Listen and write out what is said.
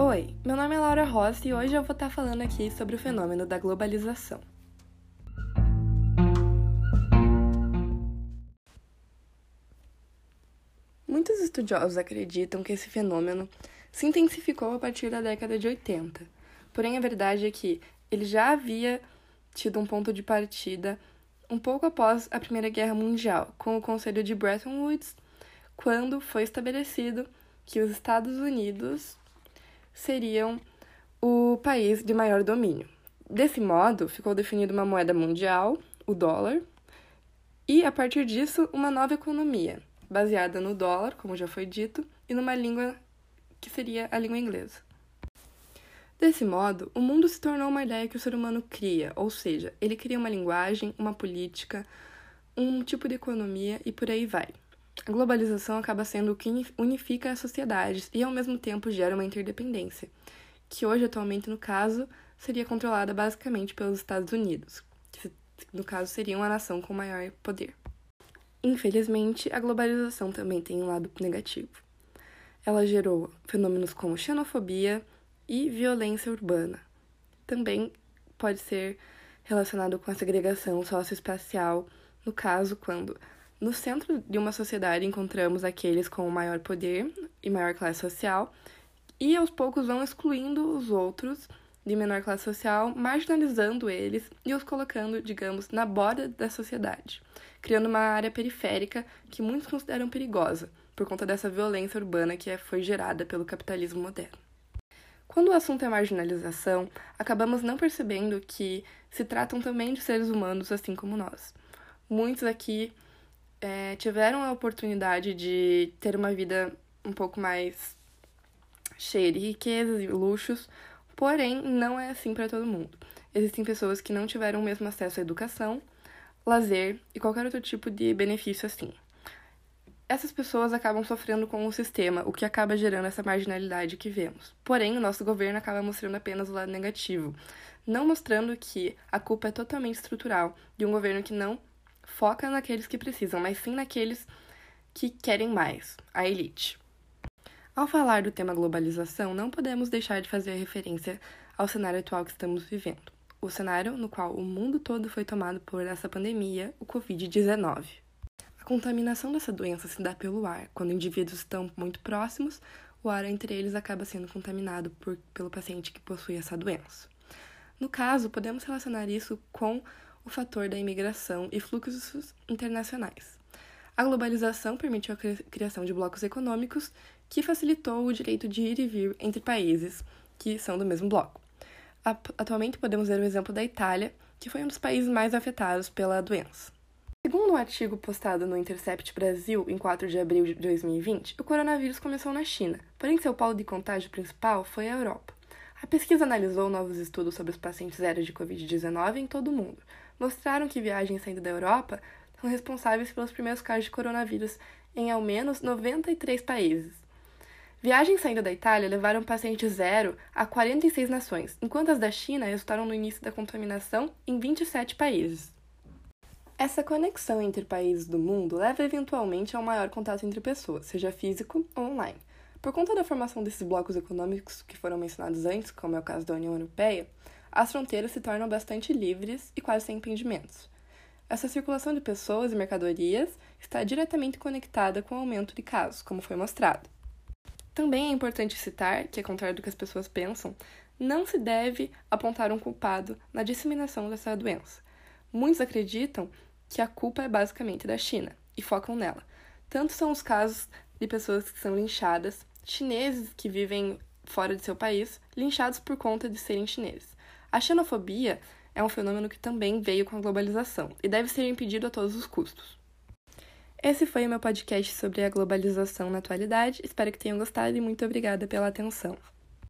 Oi, meu nome é Laura Rossi e hoje eu vou estar falando aqui sobre o fenômeno da globalização. Muitos estudiosos acreditam que esse fenômeno se intensificou a partir da década de 80. Porém, a verdade é que ele já havia tido um ponto de partida um pouco após a Primeira Guerra Mundial, com o Conselho de Bretton Woods, quando foi estabelecido que os Estados Unidos seriam o país de maior domínio. Desse modo, ficou definida uma moeda mundial, o dólar, e a partir disso, uma nova economia, baseada no dólar, como já foi dito, e numa língua que seria a língua inglesa. Desse modo, o mundo se tornou uma ideia que o ser humano cria, ou seja, ele cria uma linguagem, uma política, um tipo de economia e por aí vai. A globalização acaba sendo o que unifica as sociedades e ao mesmo tempo gera uma interdependência, que hoje, atualmente, no caso, seria controlada basicamente pelos Estados Unidos, que no caso seria uma nação com maior poder. Infelizmente, a globalização também tem um lado negativo. Ela gerou fenômenos como xenofobia, e violência urbana. Também pode ser relacionado com a segregação socioespacial, no caso, quando no centro de uma sociedade encontramos aqueles com maior poder e maior classe social, e aos poucos vão excluindo os outros de menor classe social, marginalizando eles e os colocando, digamos, na borda da sociedade, criando uma área periférica que muitos consideram perigosa por conta dessa violência urbana que foi gerada pelo capitalismo moderno. Quando o assunto é marginalização, acabamos não percebendo que se tratam também de seres humanos assim como nós. Muitos aqui é, tiveram a oportunidade de ter uma vida um pouco mais cheia de riquezas e luxos, porém não é assim para todo mundo. Existem pessoas que não tiveram o mesmo acesso à educação, lazer e qualquer outro tipo de benefício assim essas pessoas acabam sofrendo com o sistema, o que acaba gerando essa marginalidade que vemos. Porém, o nosso governo acaba mostrando apenas o lado negativo, não mostrando que a culpa é totalmente estrutural de um governo que não foca naqueles que precisam, mas sim naqueles que querem mais, a elite. Ao falar do tema globalização, não podemos deixar de fazer referência ao cenário atual que estamos vivendo. O cenário no qual o mundo todo foi tomado por essa pandemia, o Covid-19 contaminação dessa doença se dá pelo ar. Quando indivíduos estão muito próximos, o ar entre eles acaba sendo contaminado por, pelo paciente que possui essa doença. No caso, podemos relacionar isso com o fator da imigração e fluxos internacionais. A globalização permitiu a criação de blocos econômicos que facilitou o direito de ir e vir entre países que são do mesmo bloco. Atualmente, podemos ver o exemplo da Itália, que foi um dos países mais afetados pela doença. Segundo um artigo postado no Intercept Brasil em 4 de abril de 2020, o coronavírus começou na China, porém seu polo de contágio principal foi a Europa. A pesquisa analisou novos estudos sobre os pacientes zero de Covid-19 em todo o mundo. Mostraram que viagens saindo da Europa são responsáveis pelos primeiros casos de coronavírus em ao menos 93 países. Viagens saindo da Itália levaram pacientes zero a 46 nações, enquanto as da China resultaram no início da contaminação em 27 países. Essa conexão entre países do mundo leva eventualmente a um maior contato entre pessoas, seja físico ou online. Por conta da formação desses blocos econômicos que foram mencionados antes, como é o caso da União Europeia, as fronteiras se tornam bastante livres e quase sem impedimentos. Essa circulação de pessoas e mercadorias está diretamente conectada com o aumento de casos, como foi mostrado. Também é importante citar que, ao contrário do que as pessoas pensam, não se deve apontar um culpado na disseminação dessa doença. Muitos acreditam que a culpa é basicamente da China e focam nela. Tanto são os casos de pessoas que são linchadas, chineses que vivem fora de seu país, linchados por conta de serem chineses. A xenofobia é um fenômeno que também veio com a globalização e deve ser impedido a todos os custos. Esse foi o meu podcast sobre a globalização na atualidade. Espero que tenham gostado e muito obrigada pela atenção.